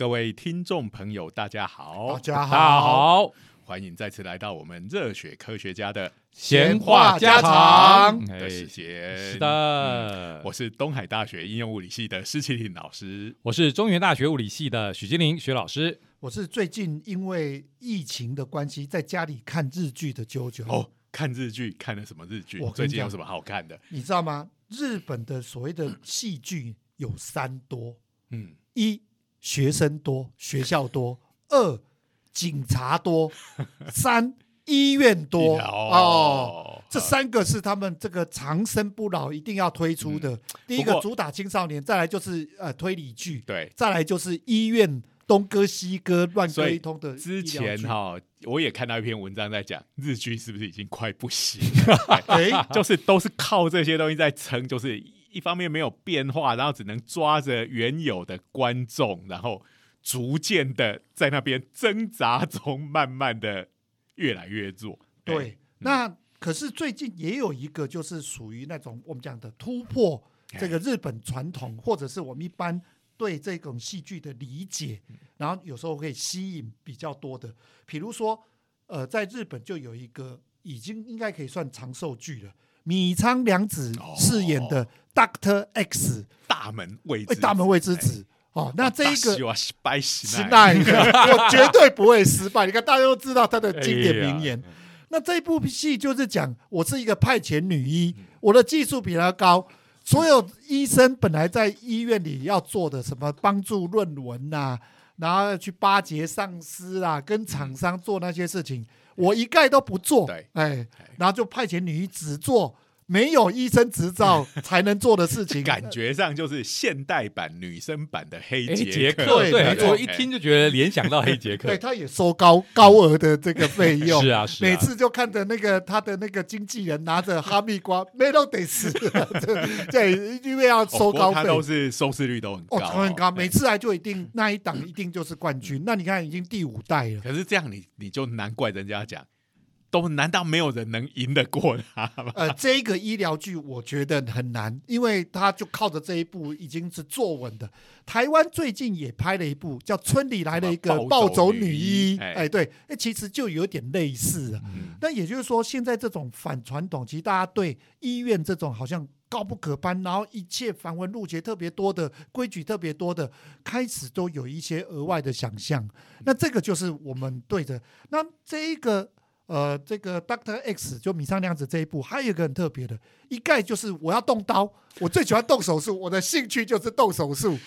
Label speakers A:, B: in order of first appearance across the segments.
A: 各位听众朋友，大家好，
B: 大家
C: 大家
B: 好，
C: 好，
A: 欢迎再次来到我们热血科学家的
C: 闲话家常，
A: 的时
C: 哎
A: 间。
C: 是的，
A: 我是东海大学应用物理系的施启林老师。
C: 我是中原大学物理系的许金玲许老师。
B: 我是最近因为疫情的关系，在家里看日剧的啾啾。
A: 哦，看日剧看了什么日剧
B: 我？
A: 最近有什么好看的？
B: 你知道吗？日本的所谓的戏剧有三多：
A: 嗯，
B: 一学生多，学校多；二警察多；三医院多。哦，
A: 哦，
B: 这三个是他们这个长生不老一定要推出的。第一个主打青少年，再来就是呃推理剧，
A: 对。
B: 再来就是医院东割西割乱
A: 所以
B: 割一通的
A: 之前哈、我也看到一篇文章在讲日剧是不是已经快不行了？
B: 哎，
A: 就是都是靠这些东西在撑，就是一方面没有变化，然后只能抓着原有的观众，然后逐渐的在那边挣扎中，慢慢的越来越弱。
B: 对，那可是最近也有一个，就是属于那种我们讲的突破这个日本传统，或者是我们一般对这种戏剧的理解，然后有时候会吸引比较多的，比如说，呃，在日本就有一个已经应该可以算长寿剧了，米仓凉子饰演的 Doctor X，
A: 大门未知，
B: 哎，大门未知子。哦，那这一个
A: 个失败失
B: 失败，我绝对不会失败。你看，大家都知道他的经典名
C: 哎
B: 言。那这部戏就是讲，我是一个派遣女医，
A: 嗯
B: 我的技术比他高。所有医生本来在医院里要做的什么帮助论文呐、然后去巴结上司啊，跟厂商做那些事情，我一概都不做。
A: 对
B: 哎，然后就派遣女医只做没有医生执照才能做的事情，
A: 感觉上就是现代版、女生版的黑
C: 黑
A: 杰克。
C: 对，
B: 对没错
C: 我一听就觉得联想到黑杰克
B: 对，。他也收高高额的这个费用。
C: 是啊，是啊，
B: 每次就看着那个他的那个经纪人拿着哈密瓜，没都得死，对，因为要收高费。
A: 他都是收视率都很高，
B: 哦，很高，每
A: 次。
B: 次来就一定那一档一定就是冠军。那你看已经第五代了，
A: 可是这样你你就难怪人家讲，都难道没有人能赢得过他吗？
B: 呃，这个医疗剧我觉得很难，因为他就靠着这一部已经是坐稳的。台湾最近也拍了一部叫《村里来了一个
A: 暴
B: 暴走
A: 走女
B: 女医
A: 医》，哎
B: 哎，对，哎，其实就有点类似啊。
A: 嗯
B: 那也就是说，现在这种反传统，其实大家对医院这种好像高不可攀，然后一切繁文缛节特别多的规矩特别多的，开始都有一些额外的想象。那这个就是我们对着那这一个呃，这个 Doctor X 就米仓凉子这一部，还有一个很特别的，一概就是我要动刀，我最喜欢动手术，我的兴趣就是动手术。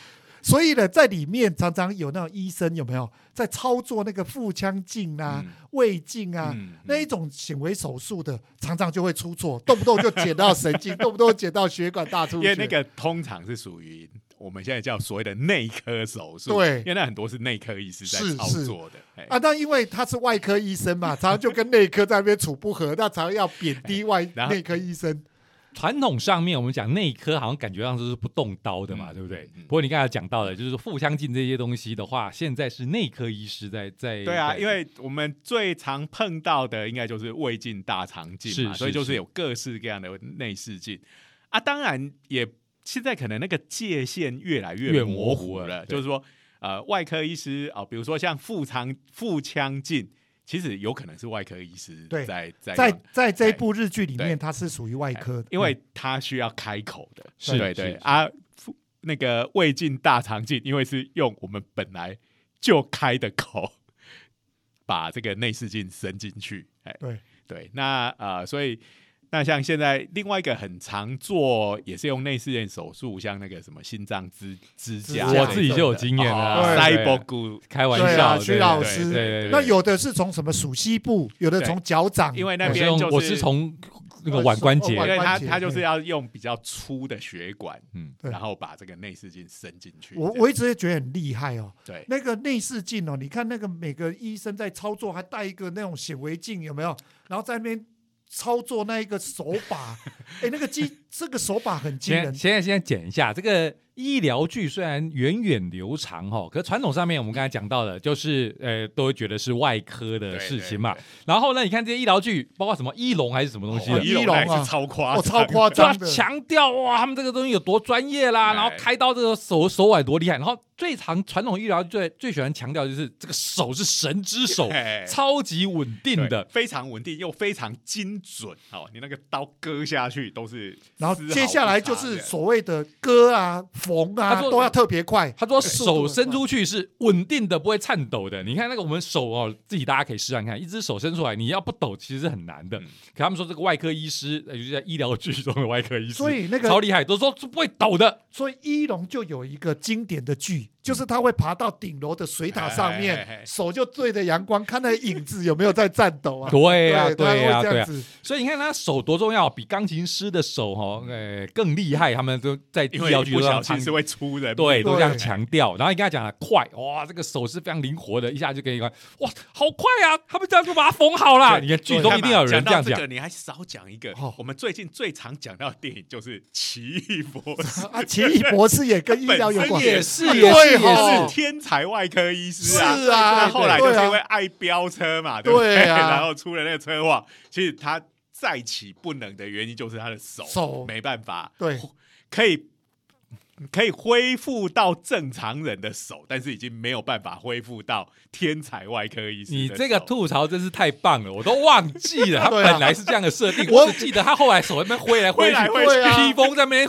B: 所以呢，在里面常常有那种医生有没有在操作那个腹腔镜啊、
A: 嗯
B: 胃镜啊，
A: 嗯
B: 那一种显微手术的，常常就会出错，动不动就剪到神经，动不动剪到血管大出血。
A: 因为那个通常是属于我们现在叫所谓的内科手术，
B: 对
A: 因为那很多是内科医师在操作的，哎
B: 啊，那因为他是外科医生嘛，常常就跟内科在那边处不合，那常常要贬低外内科医生。
C: 传统上面我们讲内科，好像感觉上都是不动刀的嘛，
A: 嗯
C: 对不对？
A: 嗯
C: 不过你刚才讲到的，就是说腹腔镜这些东西的话，现在是内科医师在在
A: 对啊，因为我们最常碰到的应该就是胃镜、大肠镜嘛，所以就是有各式各样的内视镜啊。当然也现在可能那个界限越来越
C: 越
A: 模
C: 模糊了
A: 了，就是说呃，外科医师啊、比如说像腹腔腹腔镜，其实有可能是外科医师在在
B: 在
A: 用
B: 在这一部日剧里面，他是属于外科的，
A: 因为他需要开口的，
C: 是
A: 对对啊，那个胃镜、大肠镜，因为是用我们本来就开的口，把这个内视镜伸进去，哎，
B: 对。
A: 对，那呃，所以那像现在另外一个很常做，也是用内视镜手术，像那个什么心脏支支架，
C: 我自己就有经验了
B: 对
C: 啊，
A: 塞博
C: 对
A: 骨，
C: 开玩笑，
B: 徐老师
C: 对对对，
B: 那有的是从什么属膝部，有的从脚掌，
A: 因为那边就是
C: 我是从那个腕关节
B: 哦，
A: 因为他他就是要用比较粗的血管，
C: 嗯，
A: 然后把这个内视镜伸进去。
B: 我我一直也觉得很厉害哦。
A: 对
B: 那个内视镜哦，你看那个每个医生在操作，还带一个那种显微镜，有没有？然后在那边操作那一个手把，哎，那个机这个手法很惊人。
C: 现在现在先讲一下这个医疗剧，虽然源远流长哈，可是传统上面我们刚才讲到的，就是呃，都会觉得是外科的事情嘛。然后呢，你看这些医疗剧，包括什么医龙还是什么东西的，
A: 医龙是超夸，
B: 哦，超夸张的。
C: 强调哇，他们这个东西有多专业啦，然后开刀这个手手腕多厉害，然后最常传统医疗最最喜欢强调就是这个手是神之手，超级稳定的，
A: 非常稳定又非常精准哦，你那个刀割下去都是。
B: 然后接下来就是所谓的割啊、缝啊，都要特别快。
C: 他说手伸出去是稳定的，不会颤抖的。你看那个我们手哦，自己大家可以试看看，一只手伸出来，你要不抖其实是很难的。可他们说这个外科医师，就是在医疗剧中的外科医师，
B: 所以那个
C: 超厉害，都说是不会抖的。
B: 所以一龙就有一个经典的剧。就是他会爬到顶楼的水塔上面，手就对着阳光，看那影子有没有在颤抖啊？
C: 对呀，对呀，
B: 对
C: 呀。所以你看他手多重要，比钢琴师的手哈，呃，更厉害。他们都在医疗剧上
A: 其实会出人，
C: 对，都这样强调。然后你跟他讲快，哇，这个手是非常灵活的，一下就给你看，哇，好快啊！他们这样就把它缝好了。你看剧中一定要有人这样讲。
A: 你还少讲一个，我们最近最常讲到的电影就是《奇异博士》
B: 啊，《奇异博士》也跟医疗有关，
C: 也是，也是，也是
A: 天。天才外科医师啊，
B: 是啊，
A: 后来就是因为爱飙车嘛，对不对？然后出了那个车祸，其实他再起不能的原因就是他的手
B: 手
A: 没办法，
B: 对，
A: 可以。可以恢复到正常人的手，但是已经没有办法恢复到天才外科医生。
C: 你这个吐槽真是太棒了，我都忘记了，他 本来是这样的设定，我只记得他后来手那边挥来挥去，披风在那边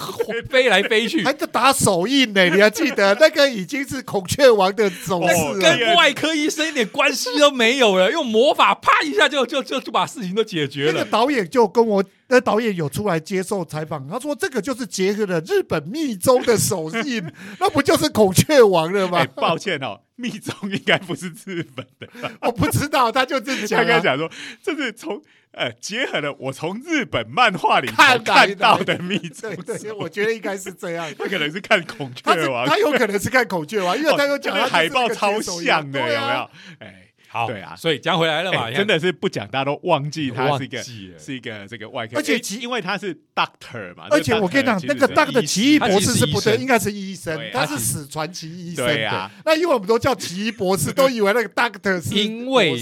C: 飞来飞去，
B: 还在打手印呢。你还记得 那个已经是孔雀王的手势，
C: 跟外科医生一点关系都没有了，用魔法啪一下就就就就把事情都解决了。
B: 那个导演就跟我。那导演有出来接受采访，他说这个就是结合了日本密宗的手印，那不就是孔雀王了吗？
A: 抱歉哦，密宗应该不是日本的，
B: 我不知道，他就这
A: 样刚讲说，这是从呃结合了我从日本漫画里看看到的密宗，
B: 对，我觉得应该是这样，
A: 他可能是看孔雀王，
B: 他有可能是看孔雀王，因为他有讲
A: 海报超像的，有没有？哎。
C: 好，
A: 对啊，
C: 所以讲回来了嘛，
A: 真的是不讲，大家都忘记他是一个是一个这个外科，
B: 而且
A: 因为他是 doctor 嘛，
B: 而且我跟你讲，那个 doctor 奇异博士是不
C: 对，
B: 应该是医生，他是死传奇医生，
A: 对啊，
B: 那因为我们都叫奇异博士，都以为那个 doctor 是
C: 因为。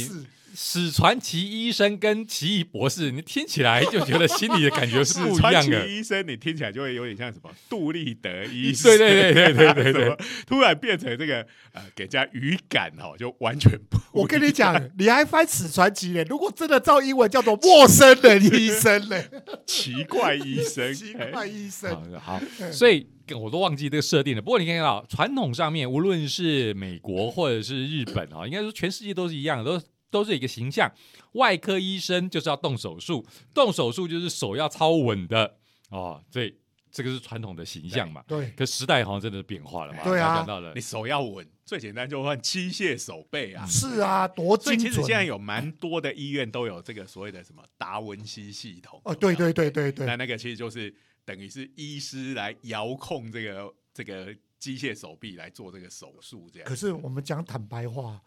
C: 史传奇医生跟奇异博士，你听起来就觉得心里的感觉是 不一样的。
A: 医生，你听起来就会有点像什么杜立德医
C: 生，对对对对对对对，
A: 突然变成这个呃，给人家语感哦，就完全不。
B: 我跟你讲，你还翻史传奇呢？如果真的照英文叫做陌生人医生呢？
A: 奇怪医生，
B: 奇怪医生。
C: 好，所以我都忘记这个设定了。不过你看到传统上面，无论是美国或者是日本啊，应该说全世界都是一样的，都。都是一个形象，外科医生就是要动手术，动手术就是手要超稳的哦，所以这个是传统的形象嘛。
B: 对，
C: 可时代好像真的变化了嘛。
B: 对啊，
C: 到了
A: 你手要稳，最简单就换机械手背啊。
B: 是啊，多精准。
A: 其实现在有蛮多的医院都有这个所谓的什么达文西系统。
B: 哦，对对对对对。
A: 那那个其实就是等于是医师来遥控这个这个机械手臂来做这个手术这样。
B: 可是我们讲坦白话。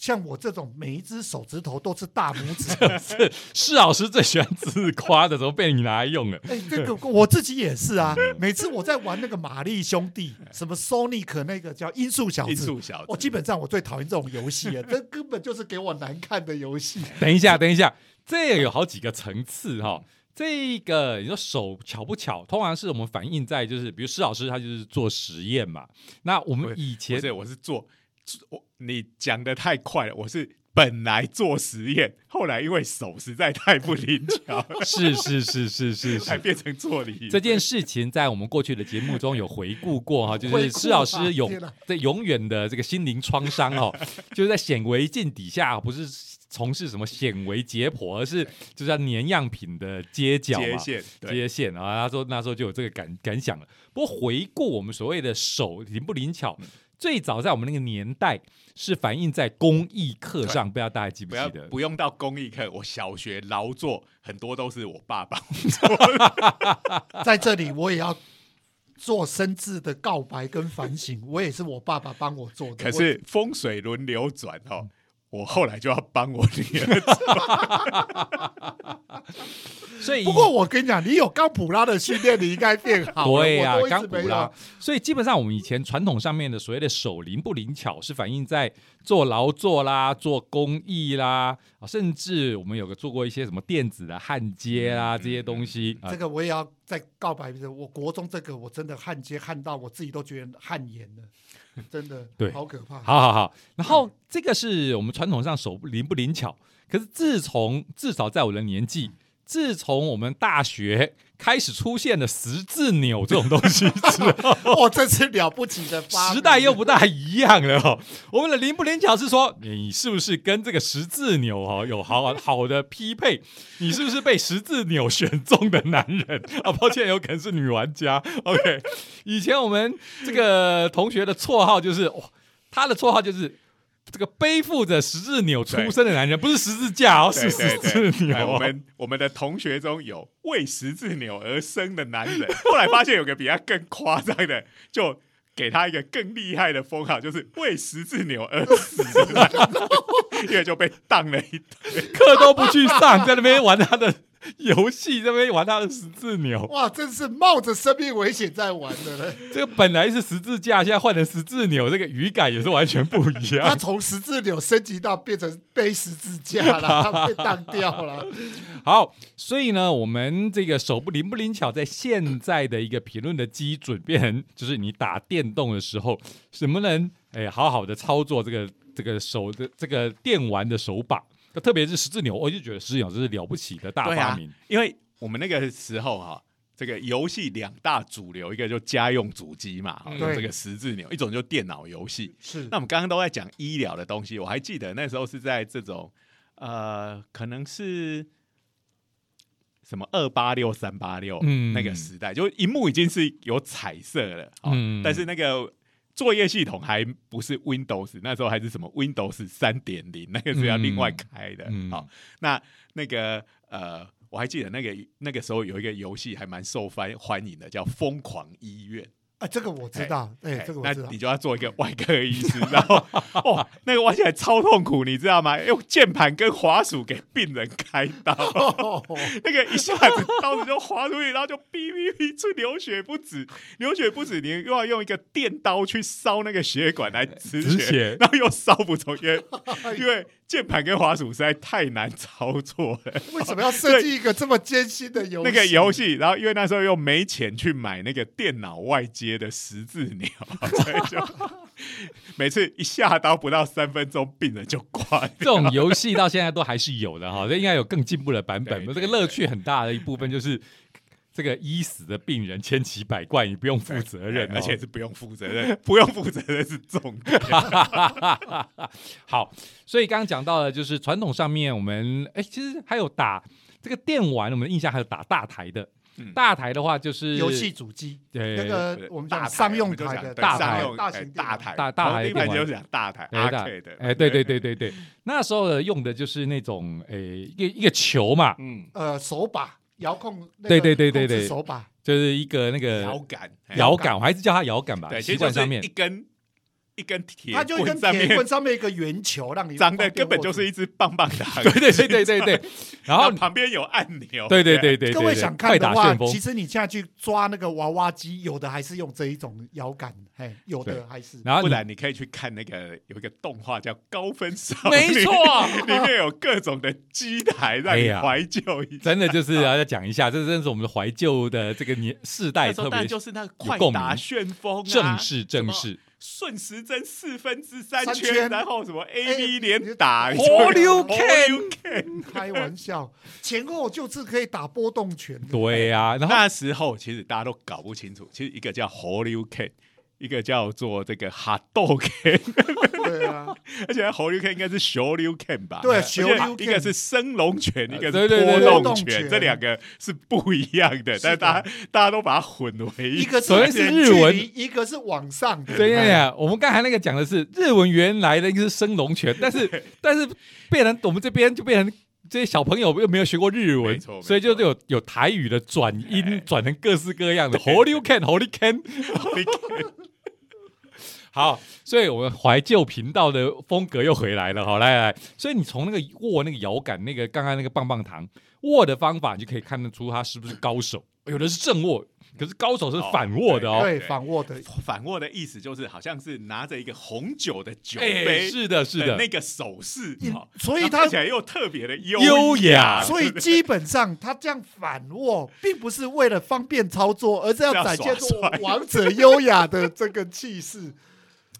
B: 像我这种每一只手指头都是大拇指，
C: 是施老师最喜欢自夸的，怎么被你拿来用了？
B: 哎，这个我自己也是啊。每次我在玩那个玛丽兄弟，什么 Sonic 那个叫音速小子，
A: 音速小子，
B: 我基本上我最讨厌这种游戏啊，这根本就是给我难看的游戏。
C: 等一下，等一下，这有好几个层次哈。这个你说手巧不巧，通常是我们反映在就是，比如施老师他就是做实验嘛。那我们以前
A: 我是做。我你讲的太快了，我是本来做实验，后来因为手实在太不灵巧，
C: 是是是是是，
A: 才变成做理。
C: 这件事情在我们过去的节目中有回顾过哈，就是施老师永在永远的这个心灵创伤哦，就是在显微镜底下不是从事什么显微解剖，而是就是要粘样品的接角
A: 接线
C: 接线啊。他说那时候就有这个感感想了。不过回顾我们所谓的手灵不灵巧。最早在我们那个年代是反映在公益课上，不知道大家记不记得？
A: 不用到公益课，我小学劳作很多都是我爸爸。
B: 在这里，我也要做深挚的告白跟反省，我也是我爸爸帮我做的。
A: 可是风水轮流转哦，我后来就要帮我女儿。
C: 所以
B: 不过我跟你讲，你有冈普拉的训练，你应该变好了。
C: 对呀、
B: 我都一直
C: 刚补啦
B: 没有。。
C: 所以基本上我们以前传统上面的所谓的手灵不灵巧，是反映在做劳作啦、做公益啦，啊，甚至我们有个做过一些什么电子的焊接啦、这些东西啊
B: 这。个我也要再告白一次，我国中这个我真的焊接焊到我自己都觉得汗颜了，真的，
C: 对
B: 好可怕。
C: 好好好，然后这个是我们传统上手灵不灵巧，可是自从至少在我的年纪，自从我们大学开始出现了十字钮这种东西之后，
B: 哦，这是了不起的发明
C: 时代又不大一样了哦。我们的灵不灵巧是说，你是不是跟这个十字钮哦有好 好的匹配？你是不是被十字钮选中的男人 啊？抱歉，有可能是女玩家。OK，以前我们这个同学的绰号就是哇，他的绰号就是。这个背负着十字钮出生的男人，不是十字架哦，是
A: 对
C: 十字钮哦。
A: 哎我们我们的同学中有为十字纽而生的男人，后来发现有个比他更夸张的，就给他一个更厉害的封号，就是为十字纽而死的男人，因为就被当了一顿。
C: 课都不去上，在那边玩他的 游戏，在那边玩他的十字钮。
B: 哇，真是冒着生命危险在玩的嘞。
C: 这个本来是十字架，现在换成十字钮，这个语感也是完全不一
B: 他
C: 样。
B: 从十字钮升级到变成背十字架了，他被当掉了。
C: 好，所以呢，我们这个手不灵不灵巧，在现在的一个评论的基准，变成就是你打电动的时候，什么能哎好好的操作这个这个手的这个电玩的手把，特别是十字钮，我就觉得十字钮这是了不起的大发明。，
A: 因为我们那个时候哈、这个游戏两大主流，一个就家用主机嘛，这个十字钮；一种就电脑游戏。
B: 是
A: 那我们刚刚都在讲医疗的东西，我还记得那时候是在这种呃，可能是什么二八六、三八六
C: 嗯
A: 那个时代，就荧幕已经是有彩色了，哦
C: 嗯
A: 但是那个。作业系统还不是 Windows，那时候还是什么 Windows 三点零，那个是要另外开的。好、
C: 嗯
A: 那那个呃，我还记得那个那个时候有一个游戏还蛮受欢欢迎的，叫《疯狂医院》。
B: 啊，这个我知道，哎，
A: 哎
B: 这个我知道
A: 那你。就要做一个外科医师，然后 哦，那个玩起来超痛苦，你知道吗？用键盘跟滑鼠给病人开刀，
B: 哦
A: 那个一下子刀子就划出去，然后就哔哔哔出流血不止，流血不止，你又要用一个电刀去烧那个血管来止血，
C: 止血
A: 然后又烧不走，因 为因为键盘跟滑鼠实在太难操作了。
B: 为什么要设计一个这么艰辛的游戏？
A: 那个游戏，然后因为那时候又没钱去买那个电脑外接的十字鸟，所以就每次一下刀不到三分钟，病人就挂
C: 这种游戏到现在都还是有的哈，这应该有更进步的版本。
A: 对
C: 这个乐趣很大的一部分就是。这个医死的病人千奇百怪，你不用负责任、哦，
A: 而且是不用负责任，不用负责任是重点。
C: 好，所以刚刚讲到的，就是传统上面我们哎，其实还有打这个电玩，我们的印象还有打大台的。
A: 嗯。
C: 大台的话就是
B: 游戏主机，
C: 对
B: 那个我们
A: 大台
B: 讲商用台的大台大型
A: 大台。
C: 大大台
A: 一般
C: 电玩。
A: 就是讲大台
C: 哎大
A: arcade 的，
C: 哎，对对对对对，那时候的用的就是那种诶一个一个球嘛，
A: 嗯，
B: 呃手把遥控，那个
C: 对对对对
B: 控制
C: 对
B: 手把，
C: 就是一个那个
A: 摇杆，哎。
C: 摇杆，我还是叫它摇杆吧，
A: 对，其
C: 习
A: 实就是
C: 惯上面。
A: 一根一根铁
B: 它就一根
A: 棍上面
B: 铁棍上面一个圆球，让你
A: 长得根本就是一只棒棒糖，
C: 对对对对对对，然后
A: 旁边有按钮，
C: 对对对对，
B: 各位想看的话，其，实你现在去抓那个娃娃机，有的还是用这一种摇杆，嘿，有的还是。
C: 然后
A: 不然你可以去看那个有一个动画叫《高分少女》，
C: 没错，
A: 里面有各种的机台让你怀旧一下。
C: 真的就是要再讲一下，这真是我们的怀旧的这个年世代特别
A: 就是那个快打旋风、啊，
C: 正式正式。
A: 顺时针四分之三
B: 三
A: 圈，然后什么
B: 哎
A: A B 连打，
B: 你
C: 活溜
A: Can can。
B: 开玩笑，前后就是可以打波动拳的。
C: 对呀、然后
A: 那时候其实大家都搞不清楚，其实一个叫 Holy Can，一个叫做这个 Hot Dog
B: 对啊，
A: 而且 Holy Can 应该是 Show You Can 吧？
B: 对
A: 而且
B: Show You
A: 一个是升龙拳，一个是波动
B: 拳。
A: 拳，这两个是不一样的，但是大家大家都把它混为一
B: 一个
C: 首先是日文
B: 一个是往上的。
C: 对呀呀，我们刚才那个讲的是日文原来的一个是升龙拳，但是但是变成我们这边就变成这些小朋友又没有学过日文所以就是有有台语的转音
A: 哎
C: 转成各式各样的 Holy can Holy can。
A: Holy Can。
C: 好，所以我们怀旧频道的风格又回来了。好，来来，所以你从那个握那个摇杆，那个刚刚那个棒棒糖握的方法，你就可以看得出他是不是高手。有的是正握，可是高手是反握的哦。
B: 对，反握的。
A: 反握的意思就是好像是拿着一个红酒的酒
C: 哎，
A: 杯，
C: 是的，是的，
A: 那个手势，
B: 所以他
A: 看起来又特别的优
C: 优雅
B: 所以基本上他这样反握，并不是为了方便操作，而是要展现出王者优雅的这个气势。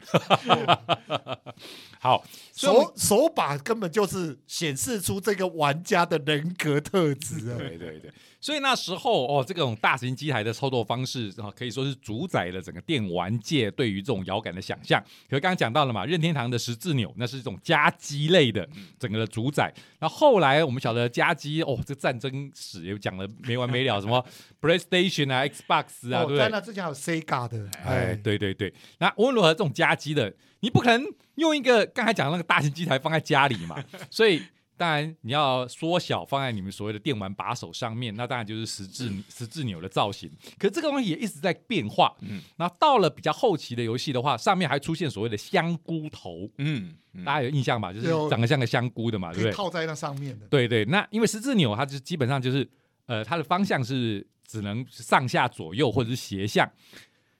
C: 好，
B: 手手把根本就是显示出这个玩家的人格特质啊！
C: 对对对，所以那时候哦，这种大型机台的操作方式啊，可以说是主宰了整个电玩界对于这种摇杆的想象。可是刚刚讲到了嘛，任天堂的十字钮那是一种夹击类的整个的主宰。那后来我们晓得夹击哦，这战争史也讲了没完没了，什么 PlayStation 啊、Xbox 啊，对
B: 哦，
C: 不对？
B: 在那之前还有 Sega 的，
C: 哎，对对对，那无论如何，这种夹击的，你不可能用一个刚才讲的那个大型机台放在家里嘛，所以当然你要缩小放在你们所谓的电玩把手上面，那当然就是十字十字钮的造型。可是这个东西也一直在变化，嗯那，到了比较后期的游戏的话，上面还出现所谓的香菇头，
A: 嗯，嗯
C: 大家有印象吧？就是
B: 有
C: 长得像个香菇的嘛，对不对？
B: 套在那上面的。
C: 对对，那因为十字钮它就基本上就是呃，它的方向是只能上下左右或者是斜向。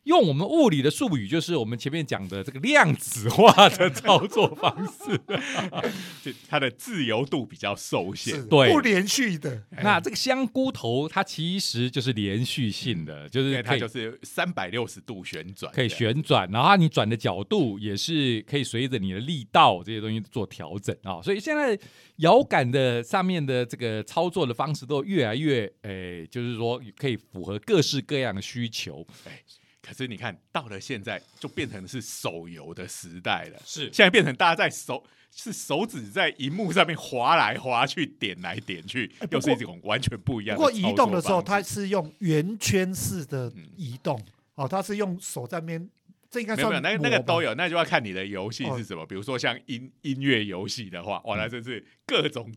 C: 用我们物理的术语，就是我们前面讲的这个量子化的操作方式。
A: 就它的自由度比较受限。
B: 是，
C: 对。
B: 不连续的，
C: 那这个香菇头，它其实就是连续性的，就是
A: 它就是三百六十度旋转，
C: 可以旋转，然后你转的角度也是可以随着你的力道这些东西做调整啊、所以现在摇杆的上面的这个操作的方式都越来越，诶、就是说可以符合各式各样的需求。
A: 可是你看到了现在，就变成是手游的时代了。
C: 是
A: 现在变成大家在手是手指在荧幕上面划来划去、点来点去又是一种完全不一样
B: 不过
A: 的操作
B: 移动的时候，它是用圆圈式的
A: 嗯
B: 移动，哦，它是用手在那边，这应该
A: 没有那个那个都有，那就要看你的游戏
B: 哦
A: 是什么。比如说像音音乐游戏的话，哇，
B: 嗯
A: 那真是各种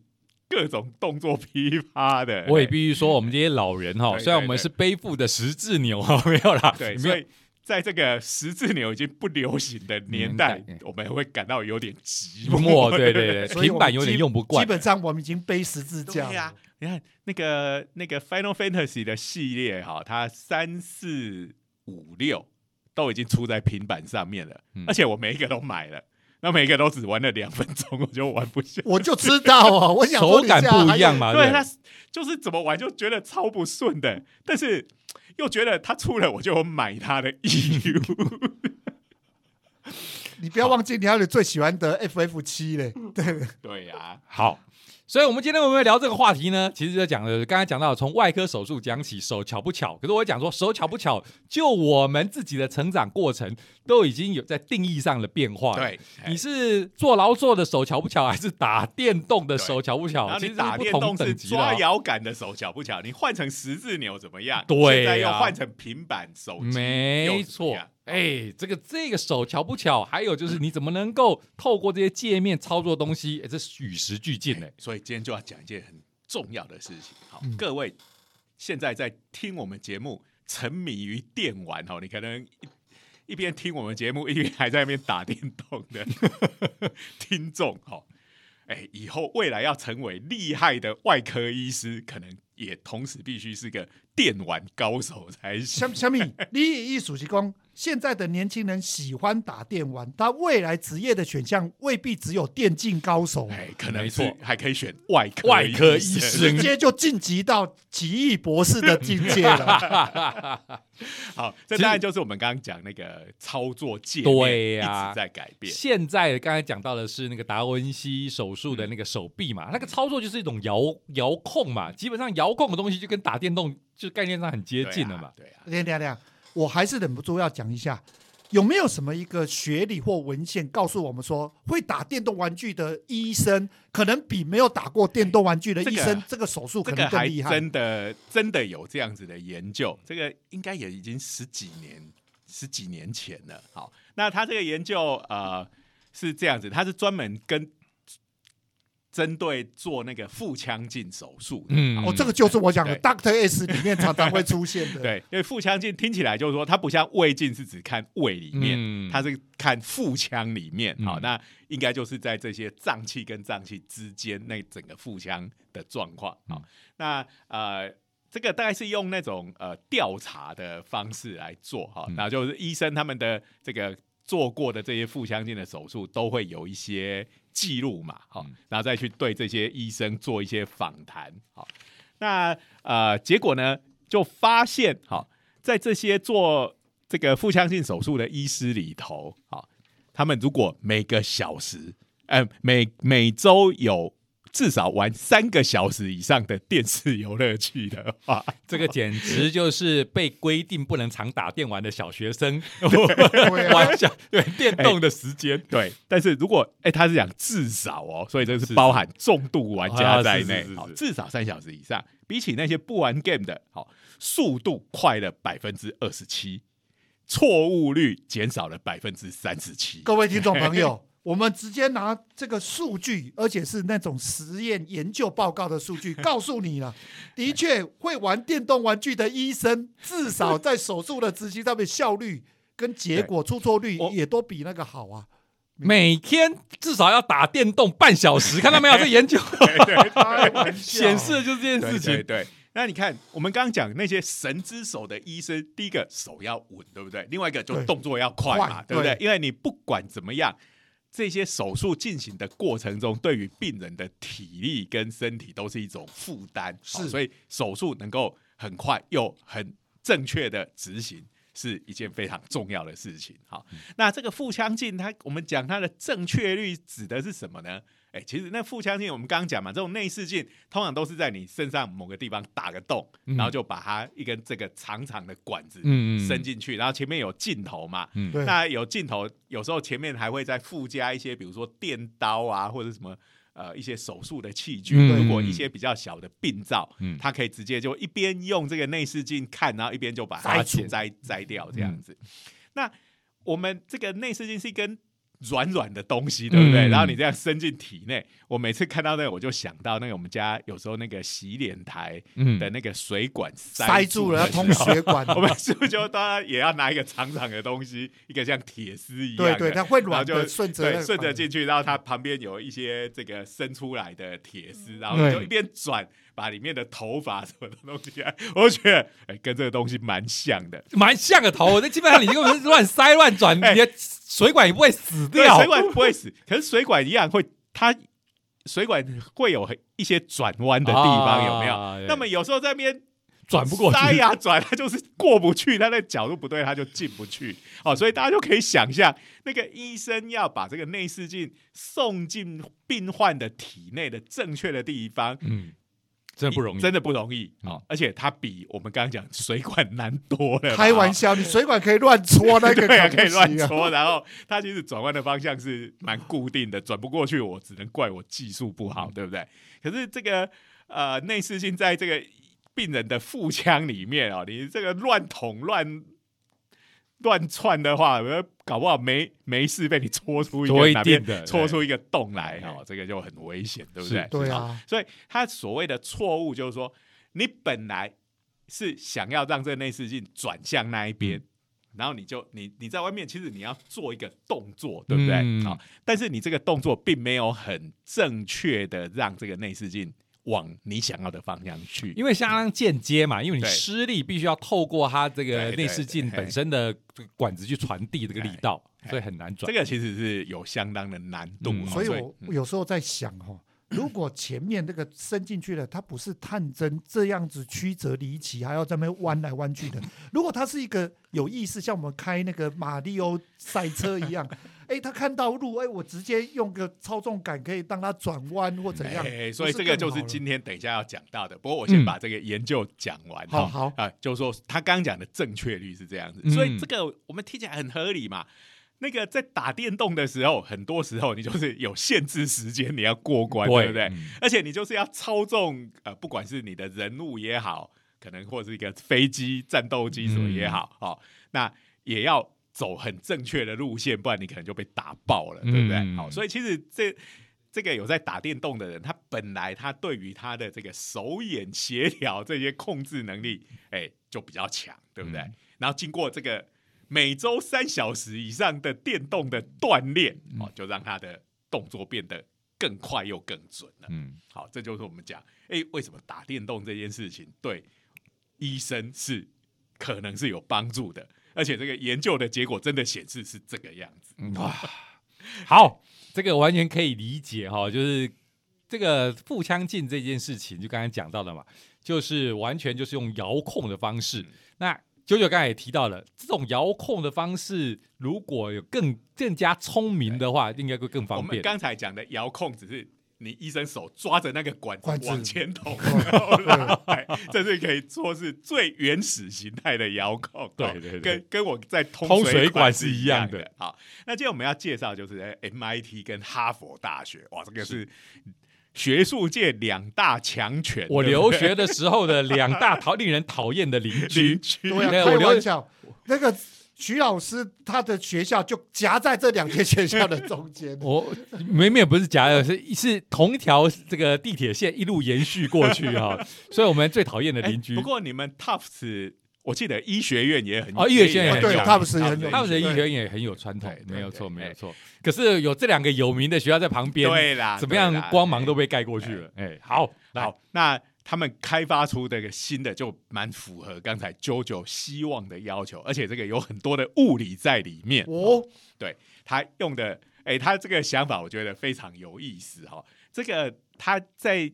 A: 各种动作噼啪的。
C: 我也必须说，我们这些老人哈，虽然我们是背负的十字钮哈，没有啦，
A: 对，所以在这个十字钮已经不流行的年代
C: 年代，
A: 我们会感到有点寂
C: 寂寞，对对对，平板有点用不惯
B: 基。本上我们已经背十字架
A: 对呀、
B: 了。
A: 你看那个那个 Final Fantasy 的系列哈，它三四五六都已经出在平板上面了，
C: 嗯
A: 而且我每一个都买了，那每一个都只玩了两分钟，我就玩不下。
B: 我就知道哦，我想说
C: 手感不一样嘛，
A: 对，他就是怎么玩就觉得超不顺的，但是又觉得他出了我就有买他的 EU。
B: 你不要忘记你还有你最喜欢的 FF 七嘞，对，
A: 对呀、
C: 好，所以我们今天我们会聊这个话题呢，其实就讲了，刚才讲到从外科手术讲起，手巧不巧？可是我讲说手巧不巧，就我们自己的成长过程都已经有在定义上的变化。，
A: 对，
C: 你是坐牢做的手巧不巧，还是打电动的手巧不巧？其实
A: 打电
C: 不同
A: 动是抓。摇杆的手巧不巧？你换成十字钮怎么样？
C: 对啊
A: 现在又换成平板手机，
C: 没错
A: 样，
C: 哎，这个这个手巧不巧？还有就是你怎么能够透过这些界面操作东西？哎，这是与时俱进的。
A: 所以今天就要讲一件很重要的事情。好，
B: 嗯
A: 各位现在在听我们节目，沉迷于电玩哦，你可能一一边听我们节目，一边还在那边打电动的 听众哦，哎，以后未来要成为厉害的外科医师，可能也同时必须是个电玩高手才行。
B: 小小米，你艺术是讲现在的年轻人喜欢打电玩，他未来职业的选项未必只有电竞高手，
A: 哎，可能
C: 没错
A: 是还可以选外科
C: 外科医
A: 生
C: 生
B: 直接就晋级到奇异博士的境界了。
A: 好，这当然就是我们刚刚讲那个操作界面
C: 对呀
A: 一直在改变。
C: 现在刚才讲到的是那个达文西手术的那个手臂嘛，那个操作就是一种遥遥控嘛，基本上遥控的东西就跟打电动就概念上很接近了嘛。
A: 对啊，
B: 等一下等一下，我还是忍不住要讲一下，有没有什么一个学理或文献告诉我们说，会打电动玩具的医生可能比没有打过电动玩具的医生，这个手术可能更厉害？
A: 真的真的有这样子的研究，这个应该也已经十几年十几年前了。好，那他这个研究呃是这样子，他是专门跟针对做那个腹腔镜手术。
C: 嗯
B: 哦，这个就是我讲的 Doctor S 里面常常会出现的。
A: 对，因为腹腔镜听起来就是说，它不像胃镜是只看胃里面，
C: 嗯
A: 它是看腹腔里面。好、
C: 嗯
A: 那应该就是在这些脏器跟脏器之间那整个腹腔的状况。好、
C: 嗯
A: 那呃。这个大概是用那种呃调查的方式来做哈，
C: 嗯
A: 那、就是医生他们的这个做过的这些腹腔镜的手术都会有一些记录嘛，好、
C: 嗯。
A: 然后再去对这些医生做一些访谈，好，那呃结果呢就发现，好，在这些做这个腹腔镜手术的医师里头，好，他们如果每个小时，呃，每每周有至少玩三个小时以上的电视游乐器的话，
C: 这个简直就是被规定不能常打电玩的小学生。玩小对电动的时间。
A: 对，但是如果哎、他是讲至少哦，所以这
C: 是
A: 是包含重度玩家在内。好，至少三小时以上，比起那些不玩 game 的，好，速度快了百分之二十七，错误率减少了百分之三十七。
B: 各位听众朋友，我们直接拿这个数据，而且是那种实验研究报告的数据，告诉你了。的确，会玩电动玩具的医生，至少在手术的执行上面效率跟结果出错率也都比那个好啊。
C: 每天至少要打电动半小时，看到没有？这研究显示的就是这件事情。
A: 对对。那你看，我们刚刚讲那些神之手的医生，第一个手要稳，对不对？另外一个就
B: 对
A: 动作要快嘛，
B: 快
A: 对不对？
B: 对
A: 因为你不管怎么样，这些手术进行的过程中，对于病人的体力跟身体都是一种负担，
B: 是
A: 所以手术能够很快又很正确的执行。是一件非常重要的事情。好，那这个腹腔镜，它我们讲它的正确率指的是什么呢？哎、其实那腹腔镜我们刚刚讲嘛，这种内视镜通常都是在你身上某个地方打个洞，
C: 嗯
A: 然后就把它一根这个长长的管子
C: 嗯嗯
A: 伸进去，然后前面有镜头嘛。
C: 嗯
A: 那有镜头，有时候前面还会再附加一些，比如说电刀啊，或者什么呃一些手术的器具。
C: 嗯
A: 如果一些比较小的病灶，
C: 嗯
A: 它可以直接就一边用这个内视镜看，然后一边就把它
C: 发现
A: 摘摘掉这样子。那我们这个内视镜是一根软软的东西，对不对？
C: 嗯。
A: 然后你这样伸进体内，我每次看到那个，我就想到那个我们家有时候那个洗脸台
C: 嗯。
A: 的那个水管
B: 塞住了，要通血管。
A: 我们是不是就当然也要拿一个长长的东西，一个像铁丝一样的，
B: 对对，它会软就顺着
A: 顺着进去，然后它旁边有一些这个伸出来的铁丝，然后你就一边转，把里面的头发什么的弄起来，我觉得哎，跟这个东西蛮像的。
C: 蛮像个头，那基本上你如果是乱塞乱转，
A: 哎
C: 你的水管也不会死
A: 对，
C: 掉。
A: 水管不会死，可是水管一样会，它水管会有一些转弯的地方，有没有？
C: 啊
A: 那么有时候在那边
C: 转不过去
A: 塞呀转，它就是过不去，它的角度不对，它就进不去。哦，所以大家就可以想象，那个医生要把这个内视镜送进病患的体内的正确的地方，
C: 嗯，真的不容易。
A: 真的不容易
C: 啊
A: 哦。而且它比我们刚刚讲水管难多了。
B: 开玩笑，你水管可以乱戳那个
A: 对啊，
B: 可
A: 可以乱
B: 戳。
A: 然后它其实转弯的方向是蛮固定的，转不过去，我只能怪我技术不好，对不对？可是这个呃内视镜在这个病人的腹腔里面哦，你这个乱捅乱乱窜的话，搞不好没没事被你戳出一个哪边戳出一个洞来
C: 哈
A: 哦，这个就很危险，对不
C: 是
A: 对？
B: 对啊，
A: 所以他所谓的错误就是说，你本来是想要让这个内视镜转向那一边，然后你就你你在外面，其实你要做一个动作，对不对？
C: 嗯
A: 好、但是你这个动作并没有很正确的让这个内视镜往你想要的方向去。
C: 因为相当间接嘛，因为你
A: 对
C: 施力必须要透过它这个内视镜本身的这个管子去传递这个力道，
A: 哎
C: 所以很难转。
A: 这个其实是有相当的难度
B: 所以我
A: 嗯
B: 有时候在想哦，如果前面那个伸进去了，它不是探针这样子曲折离奇，还要在那边弯来弯去的。如果它是一个有意识，像我们开那个马里奥赛车一样，哎，他看到路，哎，我直接用个操纵杆可以让他转弯或怎样。
A: 哎，所以这个就是今天等一下要讲到的。不过我先
C: 嗯
A: 把这个研究讲完。哈
B: 好好
A: 啊，就是说他刚刚讲的正确率是这样子，
C: 嗯
A: 所以这个我们听起来很合理嘛。那个在打电动的时候，很多时候你就是有限制时间，你要过关，对不对？
C: 嗯
A: 而且你就是要操纵呃，不管是你的人物也好，可能或是一个飞机、战斗机什么也好，哦，那也要走很正确的路线，不然你可能就被打爆了，对不对？
C: 嗯
A: 好，所以其实这这个有在打电动的人，他本来他对于他的这个手眼协调这些控制能力，哎，就比较强，对不对？
C: 嗯
A: 然后经过这个每周三小时以上的电动的锻炼，
C: 嗯
A: 哦，就让他的动作变得更快又更准了。
C: 嗯，
A: 好，这就是我们讲，哎，为什么打电动这件事情对医生是可能是有帮助的，而且这个研究的结果真的显示是这个样子。
C: 嗯哇，好，这个完全可以理解哈，就是这个腹腔镜这件事情，就刚才讲到的嘛，就是完全就是用遥控的方式。那九九刚才也提到了，这种遥控的方式，如果有更更加聪明的话，应该会更
A: 我们
C: 方便。
A: 刚才讲的遥控只是。你医生手抓着那个管
B: 管子。
A: 子往前捅，
B: 哦
A: 然后拉来，这是可以说是最原始形态的遥控。哦
C: 对对。对
A: 跟跟我在通
C: 通水
A: 管
C: 管是一样的。
A: 的。好，那今天我们要介绍就是哎 MIT 跟哈佛大学，哇，这个是。学术界两大强权。
C: 我留学的时候的两大讨令人讨厌的邻居。
B: 对啊，开
C: 对我留
B: 玩笑，那个徐老师他的学校就夹在这两间学校的中间。
C: 我明明不是夹的，是是同一条这个地铁线一路延续过去哈、所以我们最讨厌的
A: 哎
C: 邻居。
A: 不过你们 Tufts，我记得医学院也很
C: 哦医学院也
A: 也
C: 很有
B: 对他们是很有
C: 他们的医
B: 对
C: 学院也很有传统没有错，
A: 对
C: 没有错。可是有这两个有名的学校在旁边，
A: 对啦，
C: 怎么样光芒都被盖过去了。哎，好，
A: 好，那他们开发出这个新的，就蛮符合刚才 JoJo 希望的要求，而且这个有很多的物理在里面。
B: 哦，对
A: 他用的，哎，他这个想法我觉得非常有意思哈、这个他在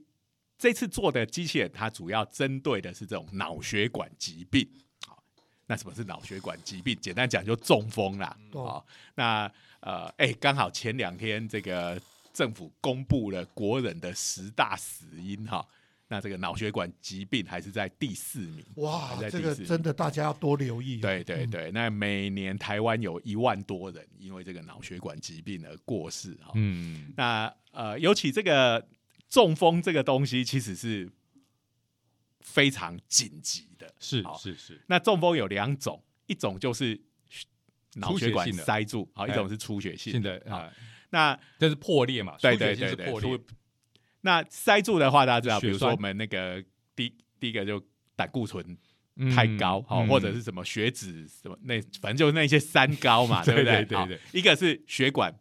A: 这次做的机器人，它主要针对的是这种脑血管疾病。好，那什么是脑血管疾病？简单讲就中风啦。
B: 懂
A: 好，那呃，哎，刚好前两天这个政府公布了国人的十大死因哈。那这个脑血管疾病还是在第四名，
B: 哇这个真的大家要多留意。
A: 对对对，那每年台湾有一万多人因为这个脑血管疾病而过世哈。
C: 嗯，
A: 那呃，尤其这个中风这个东西，其实是非常紧急的。
C: 是是是，
A: 那中风有两种，一种就是脑血管塞住，好，一
C: 哎
A: 种是出血性
C: 现在
A: 好
C: 啊，
A: 那
C: 这是破裂嘛？
A: 对对对对，
C: 破裂
A: 出。那塞住的话，大家知道，比如说我们那个第第一个就胆固醇
C: 嗯。
A: 太高，好、
C: 嗯。
A: 或者是什么血脂什么那，反正就是那些三高嘛，对不
C: 对？
A: 对？好
C: 对。
A: 一个是血管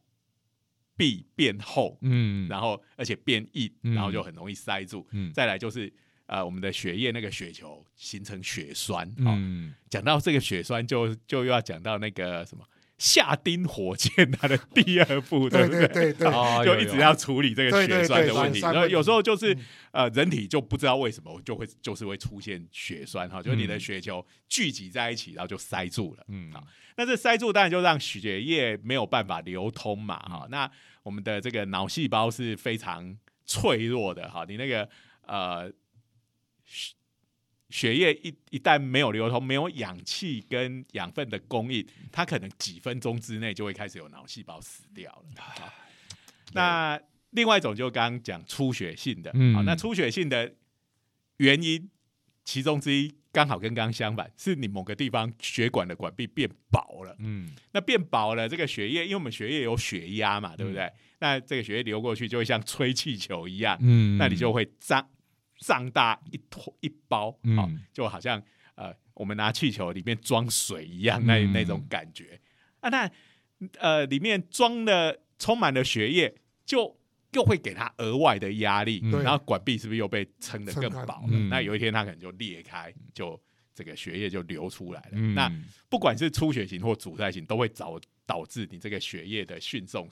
A: 壁变厚，
C: 嗯，
A: 然后而且变硬，
C: 嗯。
A: 然后就很容易塞住。
C: 嗯。
A: 再来就是呃，我们的血液那个血球形成血栓。好、
C: 嗯，
A: 讲到这个血栓就，就又要讲到那个什么夏丁火箭它的第二步，
B: 对
A: 不
B: 对？对对，
C: 哦有有
A: 就一直要处理这个血栓的问题，然后有时候就是
B: 嗯。
A: 呃，人体就不知道为什么就会就是会出现血栓哈，就是你的
C: 嗯。
A: 血球聚集在一起，然后就塞住了。
C: 嗯。
A: 啊那这塞住当然就让血液没有办法流通嘛，哈、
C: 嗯
A: 那我们的这个脑细胞是非常脆弱的，哈，你那个呃血血液一一旦没有流通，没有氧气跟养分的供应，它可能几分钟之内就会开始有脑细胞死掉了。好那另外一种就刚刚讲出血性的，
C: 嗯
A: 好，那出血性的原因其中之一刚好跟刚刚相反，是你某个地方血管的管壁变薄了。
C: 嗯
A: 那变薄了，这个血液，因为我们血液有血压嘛，对不对？那这个血液流过去就会像吹气球一样，
C: 嗯，
A: 那你就会胀胀大一坨一包，
C: 嗯
A: 好、就好像呃我们拿气球里面装水一样，那
C: 嗯
A: 那种感觉啊。那呃里面装的充满了血液，就又会给他额外的压力，
C: 嗯
A: 然后管壁是不是又被撑得更薄了？
C: 嗯
A: 那有一天它可能就裂开，就这个血液就流出来了。
C: 嗯
A: 那不管是出血型或阻塞型，都会导导致你这个血液的运送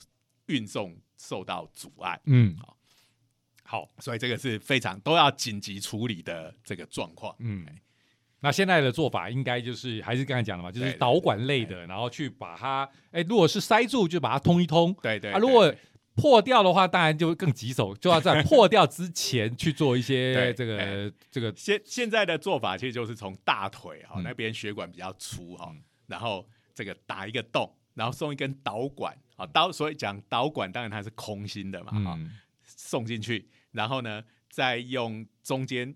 A: 运送受到阻碍。
C: 嗯
A: 好好，所以这个是非常都要紧急处理的这个状况。
C: 嗯。那现在的做法应该就是还是刚才讲的嘛，就是导管类的，然后去把它，哎，如果是塞住就把它通一通，
A: 对对
C: 啊，如果破掉的话，当然就更棘手，就要在破掉之前去做一些
A: 对
C: 这个这个
A: 现现在的做法其实就是从大腿哈、
C: 嗯
A: 那边血管比较粗哈、
C: 嗯。
A: 然后这个打一个洞，然后送一根导管啊导，所以讲导管当然它是空心的嘛哈、
C: 嗯。
A: 送进去，然后呢再用中间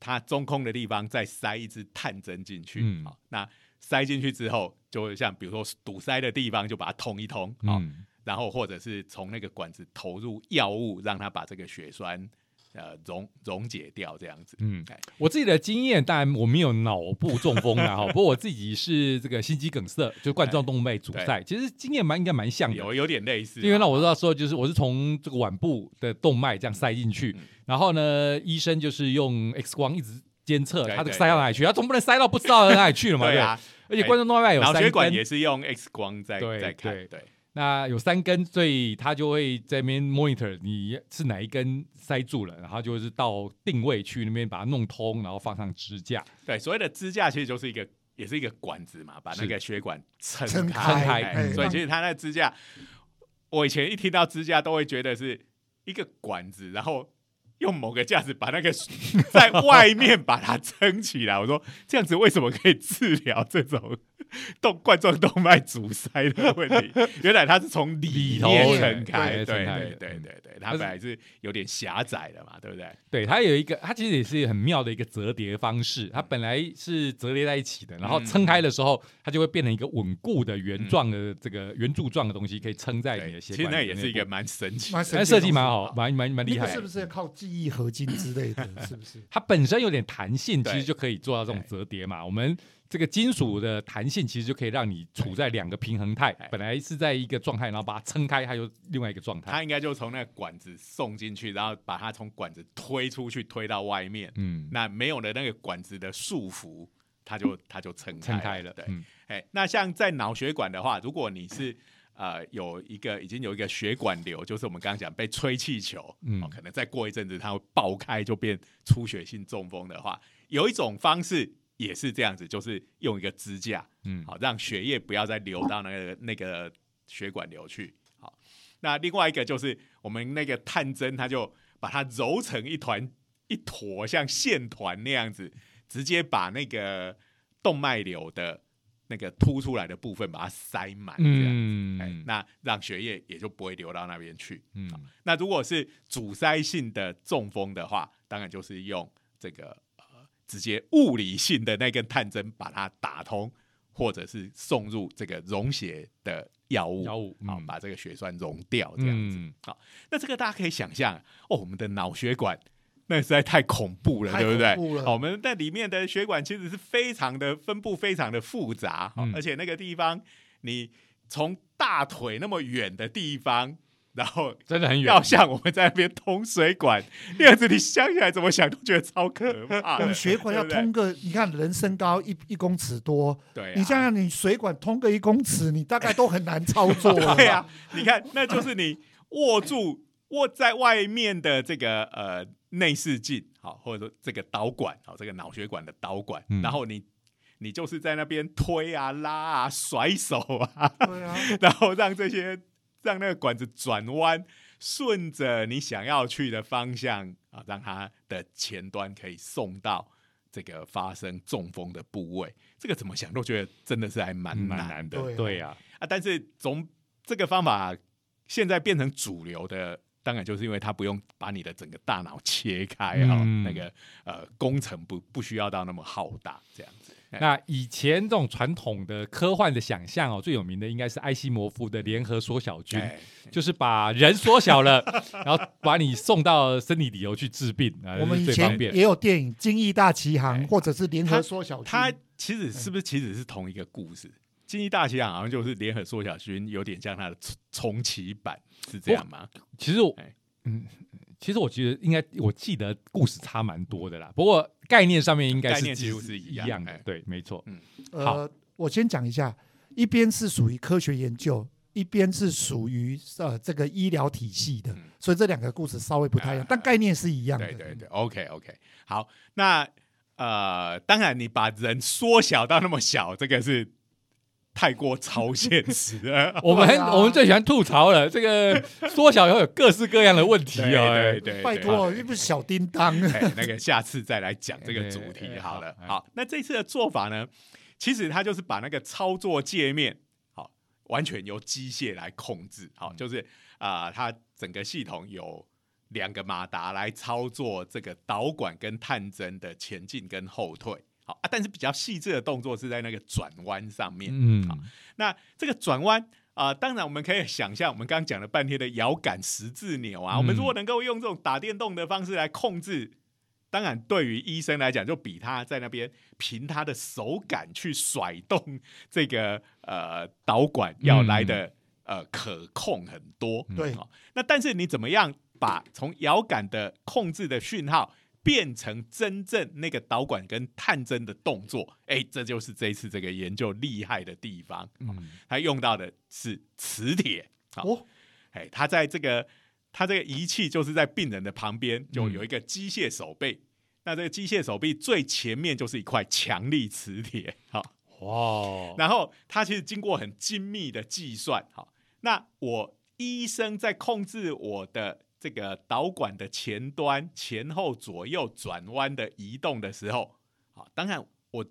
A: 它中空的地方再塞一支探针进去，
C: 嗯。
A: 好、那塞进去之后，就会像比如说堵塞的地方就把它通一通，好、
C: 嗯。
A: 然后或者是从那个管子投入药物，让它把这个血栓呃溶溶解掉，这样子。
C: 嗯
A: 哎，
C: 我自己的经验，当然我没有脑部中风啊，哈，不过我自己是这个心肌梗塞，就冠状动脉阻塞，其实经验蛮应该蛮像的。
A: 有有点类似，
C: 因为那我知道说，就是我是从这个腕部的动脉这样塞进去，
A: 嗯。
C: 然后呢，医生就是用 X 光一直监测它这个塞到哪里去，它总不能塞到不知道哪里去了嘛，对
A: 啊，
C: 而且冠状动脉有
A: 脑血管也是用 X 光在在看，
C: 对。
A: 对
C: 那有三根，所以他就会在那边 monitor 你是哪一根塞住了，然后就是到定位去那边把它弄通，然后放上支架。
A: 对，所谓的支架其实就是一个也是一个管子嘛，把那个血管撑
B: 撑
A: 开，所以其实它那个支架，我以前一听到支架都会觉得是一个管子，然后用某个架子把那个 在外面把它撑起来。我说这样子为什么可以治疗这种动冠状动脉阻塞的问题？原来它是从里
C: 里头
A: 面撑开，
C: 对
A: 对对对
C: 嗯
A: 对对，它本来是有点狭窄的嘛，对不对？
C: 对，它有一个，它其实也是很妙的一个折叠方式。它本来是折叠在一起的，然后撑开的时候，它就会变成一个稳固的圆状的这个圆柱状的东西，可以撑在你，的血管。
A: 其实那也是一个。蛮神奇的。
B: 蛮
C: 设计蛮好，蛮蛮蛮厉害
B: 是不是要靠记忆合金之类的？是不是？
C: 它本身有点弹性，其实就可以做到这种折叠嘛。我们这个金属的弹性，其实就可以让你处在两个平衡态
A: 哎，
C: 本来是在一个状态，然后把它撑开，它就另外一个状态。
A: 它应该就从那个管子送进去，然后把它从管子推出去，推到外面。
C: 嗯，
A: 那没有了那个管子的束缚，它就它就撑
C: 撑开了。
A: 对，那像在脑血管的话，如果你是呃有一个已经有一个血管瘤，就是我们刚刚讲被吹气球，
C: 嗯
A: 哦，可能再过一阵子它会爆开，就变出血性中风的话，有一种方式也是这样子，就是用一个支架，
C: 嗯，
A: 好，让血液不要再流到那个那个血管瘤去。好，那另外一个就是我们那个探针，它就把它揉成一团一坨，像线团那样子，直接把那个动脉瘤的那个凸出来的部分把它塞满，这样。哎
C: 嗯，
A: 那让血液也就不会流到那边去。
C: 嗯
A: 那如果是阻塞性的中风的话，当然就是用这个呃直接物理性的那根探针把它打通，或者是送入这个溶血的药物，
C: 药物
A: 好、
C: 嗯
A: 把这个血栓溶掉这样子。
C: 嗯
A: 那这个大家可以想象哦，我们的脑血管。那实在太恐怖了，
B: 太
A: 对不对？
B: 恐怖了
A: 好我们在里面的血管其实是非常的分布，非常的复杂，
C: 嗯
A: 而且那个地方，你从大腿那么远的地方，然后
C: 真的很远
A: 要。像我们在那边通水管，那样子你想起来怎么想都觉得超可怕的。
B: 我们血管要通个，你看人身高一一公尺多，
A: 对啊，
B: 你想想你水管通个一公尺，你大概都很难操作了。
A: 对啊，你看，那就是你握住握在外面的这个呃内视镜，好，或者说这个导管，好，这个脑血管的导管，
C: 嗯
A: 然后你你就是在那边推啊、拉啊、甩手啊，
B: 对啊，
A: 然后让这些让那个管子转弯，顺着你想要去的方向啊，让它的前端可以送到这个发生中风的部位。这个怎么想都觉得真的是还蛮
C: 蛮
A: 难的。
B: 对啊
A: 啊，但是总这个方法现在变成主流的，当然就是因为它不用把你的整个大脑切开哈、
C: 嗯
A: 那个呃工程不不需要到那么浩大这样子。哎
C: 那以前这种传统的科幻的想象哦，最有名的应该是艾西摩夫的联合缩小军，
A: 哎
C: 就是把人缩小了，然后把你送到身体里头去治病啊，
B: 我们以
C: 这是最方便。
B: 前也有电影《精益大奇航
A: 哎》
B: 或者是联合缩小军，
A: 它其实是不是其实是同一个故事？经济大西洋好像就是联合缩小军，有点像它的重重启版，是这样吗？
C: 其实我
A: 哎，
C: 嗯，其实我觉得应该，我记得故事差蛮多的啦。不过概念上面应该是
A: 概念几乎
C: 是
A: 是一样
C: 的对，没错。
B: 嗯呃，我先讲一下，一边是属于科学研究，一边是属于呃这个医疗体系的
A: 嗯，
B: 所以这两个故事稍微不太一样，但概念是一样的。
A: 对对对，OK OK，好，那呃，当然你把人缩小到那么小，这个是太过超现实了。
C: 我们我们最喜欢吐槽了，这个 缩小以后有各式各样的问题
A: 对
C: 哦。哎
A: 对对，
B: 拜托，又不是小叮当。
A: 哎，那个下次再来讲这个主题好了。
C: 好
A: 好，那这次的做法呢，其实它就是把那个操作界面，好，完全由机械来控制。好，就是啊、它整个系统有两个马达来操作这个导管跟探针的前进跟后退。好啊，但是比较细致的动作是在那个转弯上面。
C: 嗯
A: 好那这个转弯啊、当然我们可以想象，我们刚刚讲了半天的摇杆十字钮啊，
C: 嗯
A: 我们如果能够用这种打电动的方式来控制，当然对于医生来讲，就比他在那边凭他的手感去甩动 这个呃导管要来的、呃可控很多。
B: 对
A: 好那但是你怎么样把从摇杆的控制的讯号变成真正那个导管跟探针的动作？哎，这就是这一次这个研究厉害的地方。
C: 嗯
A: 它用到的是磁铁。好，
B: 哦，
A: 哎，它在这个它这个仪器就是在病人的旁边就有一个机械手臂。那这个机械手臂最前面就是一块强力磁铁，好，
C: 哇，
A: 然后它其实经过很精密的计算，好，那我医生在控制我的这个导管的前端前后左右转弯的移动的时候，好，当然我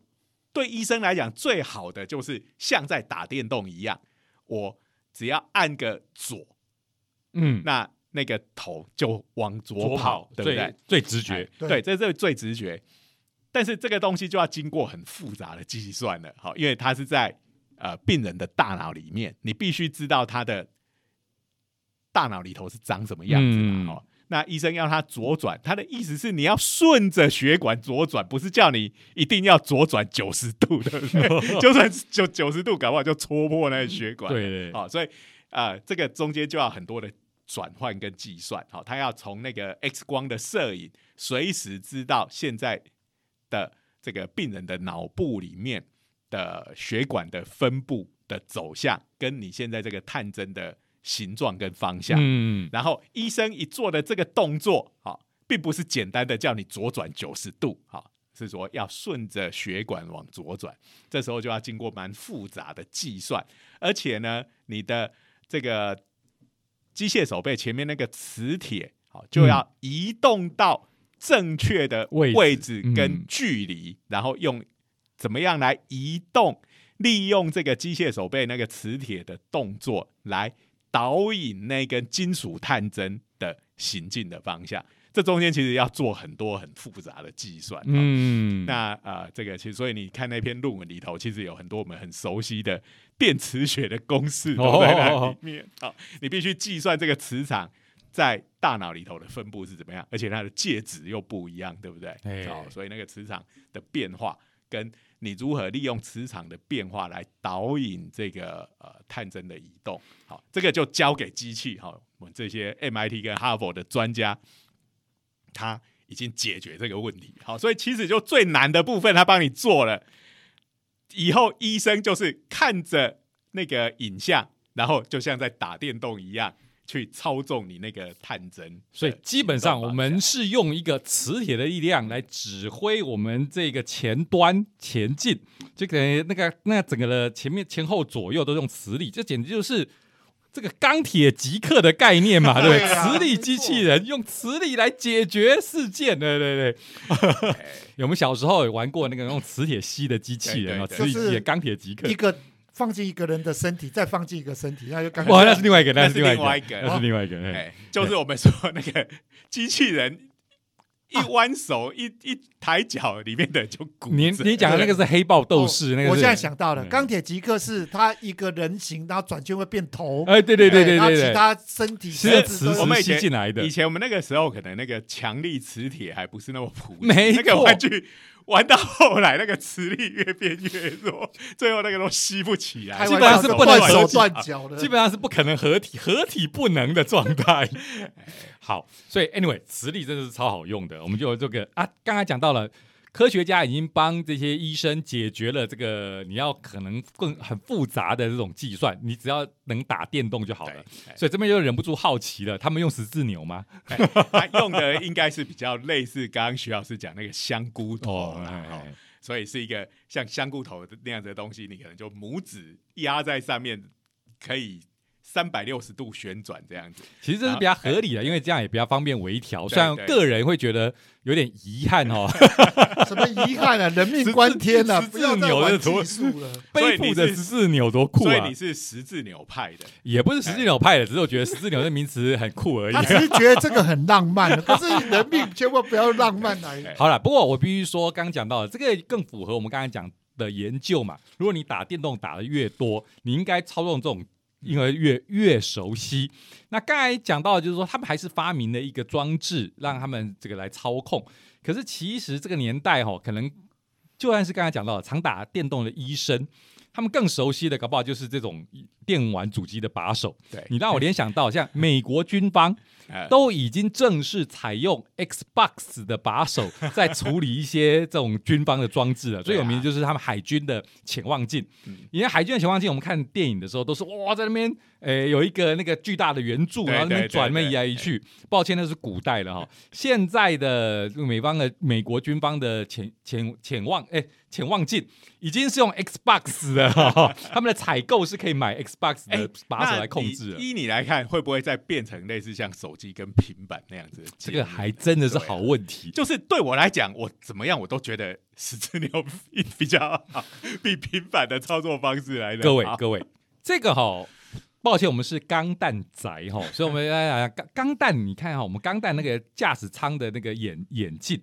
A: 对医生来讲最好的就是像在打电动一样，我只要按个左，
C: 嗯，
A: 那那个头就往左
C: 左
A: 跑，
C: 跑
A: 对不对
C: 最？最直觉
A: 哎，
B: 对
A: 对，这是最直觉。但是这个东西就要经过很复杂的计算了，好，因为它是在呃病人的大脑里面，你必须知道他的大脑里头是长什么样子
C: 嗯
A: 嘛，哦。那医生要他左转，他的意思是你要顺着血管左转，不是叫你一定要左转九十度，对不对？就算九九十度，搞不好就戳破那个血管了。
C: 对对，
A: 好、所以呃，这个中间就要很多的转换跟计算。好、他要从那个 X 光的摄影，随时知道现在的这个病人的脑部里面的血管的分布的走向，跟你现在这个探针的形状跟方向。
C: 嗯，
A: 然后医生一做的这个动作，好、并不是简单的叫你左转九十度，好、是说要顺着血管往左转，这时候就要经过蛮复杂的计算，而且呢，你的这个机械手背前面那个磁铁，好、就要移动到正确的
C: 位置
A: 跟距离，然后用怎么样来移动，利用这个机械手背那个磁铁的动作来导引那根金属探针的行进的方向。这中间其实要做很多很复杂的计算。嗯，
C: 嗯，
A: 那呃，这个其实所以你看那篇论文里头，其实有很多我们很熟悉的电磁学的公式都在那里面。好、你必须计算这个磁场在大脑里头的分布是怎么样，而且它的介质又不一样，对不对？
C: 哎
A: 好、所以那个磁场的变化跟你如何利用磁场的变化来导引这个呃探针的移动，好，这个就交给机器，好，我们这些 MIT 跟哈佛的专家，他已经解决这个问题，好，所以其实就最难的部分他帮你做了，以后医生就是看着那个影像，然后就像在打电动一样去操纵你那个探针，
C: 所以基本上我们是用一个磁铁的力量来指挥我们这个前端前进，这个那个那整个的前面前后左右都用磁力，这简直就是。这个钢铁极客的概念嘛，对不对？磁力机器人用磁力来解决事件，对对 对。有没有小时候有玩过那个用磁铁吸的机器人啊？磁力机钢铁极客
B: 一，个放进一个人的身体，再放进一个身体，那就刚
C: 哇，那是另外一个，
A: 那是
C: 是另
A: 另外一个。
C: 那是另外一个。哎
A: 哎，就是我们说那个机器人一弯手、一一抬脚，里面的就骨。
C: 你你讲的那个是黑豹斗士，那个
B: 我现在想到了，
C: 嗯。
B: 钢铁极客是他一个人形，然后转圈会变头，
C: 哎，对对对对
B: 然后
C: 对。对，
B: 其他身体
C: 是磁石吸进来的。
A: 以，前我们那个时候，可能那个强力磁铁还不是那么普及，
C: 没
A: 那个玩具玩到后来，那个磁力越变越弱，最后那个都吸不起来，
C: 基本上是不能
B: 手断脚的，
C: 基本上是不可能合体，合体不能的状态。好，所以 anyway，磁力真的是超好用的。我们就有这个啊，刚才讲到了。科学家已经帮这些医生解决了这个你要可能更很复杂的这种计算，你只要能打电动就好了。，
A: 哎
C: 所以这边就忍不住好奇了，他们用十字扭吗？
A: 用的应该是比较类似刚刚徐老师讲那个香菇头啦
C: 哎
A: 哦所以是一个像香菇头的那样子的东西，你可能就拇指压在上面，可以三百六十度旋转这样子。
C: 其实这是比较合理的，因为这样也比较方便微调。虽然
A: 对
C: 个人会觉得有点遗憾哦，
B: 什么遗憾啊，人命关天啊，
C: 十字
B: 不要
C: 扭的
B: 玩
C: 图
B: 技术了。
A: 所以你是
C: 背负着十字扭多酷啊
A: 所以你！是十字扭派的，
C: 也不是十字扭派的，只是我觉得十字扭这名词很酷而已
B: 他。只是觉得这个很浪漫，可是人命千万不要浪漫来。
C: 好了，不过我必须说，刚刚讲到的这个更符合我们刚才讲的研究嘛。如果你打电动打的越多，你应该操纵这种因为越越熟悉。那刚才讲到就是说，他们还是发明了一个装置，让他们这个来操控。可是其实这个年代哈，可能就算是刚才讲到的常打电动的医生，他们更熟悉的搞不好就是这种电玩主机的把手。
A: 对
C: 你让我联想到，像美国军方
A: 呃
C: 都已经正式采用 Xbox 的把手 在处理一些这种军方的装置了。最有名的就是他们海军的潜望镜
A: 嗯。
C: 因为海军的潜望镜，我们看电影的时候都是哇，在那边诶有一个那个巨大的圆柱，然后那边转那边移来移去。抱歉，那是古代了哈。现在的美方的美国军方的潜潜潜望哎潜望镜已经是用 Xbox 的哈，他们的采购是可以买 Xbox 的把手来控制了。
A: 依你来看，会不会再变成类似像手机跟平板那样子？
C: 这个还真的是好问题。
A: 就是对我来讲，我怎么样我都觉得十字牛比比较好，比平板的操作方式来的
C: 各位 各位，这个哈，抱歉，我们是钢弹宅哈，所以我们来来钢钢弹，你看哈，我们钢弹那个驾驶舱的那个眼眼镜，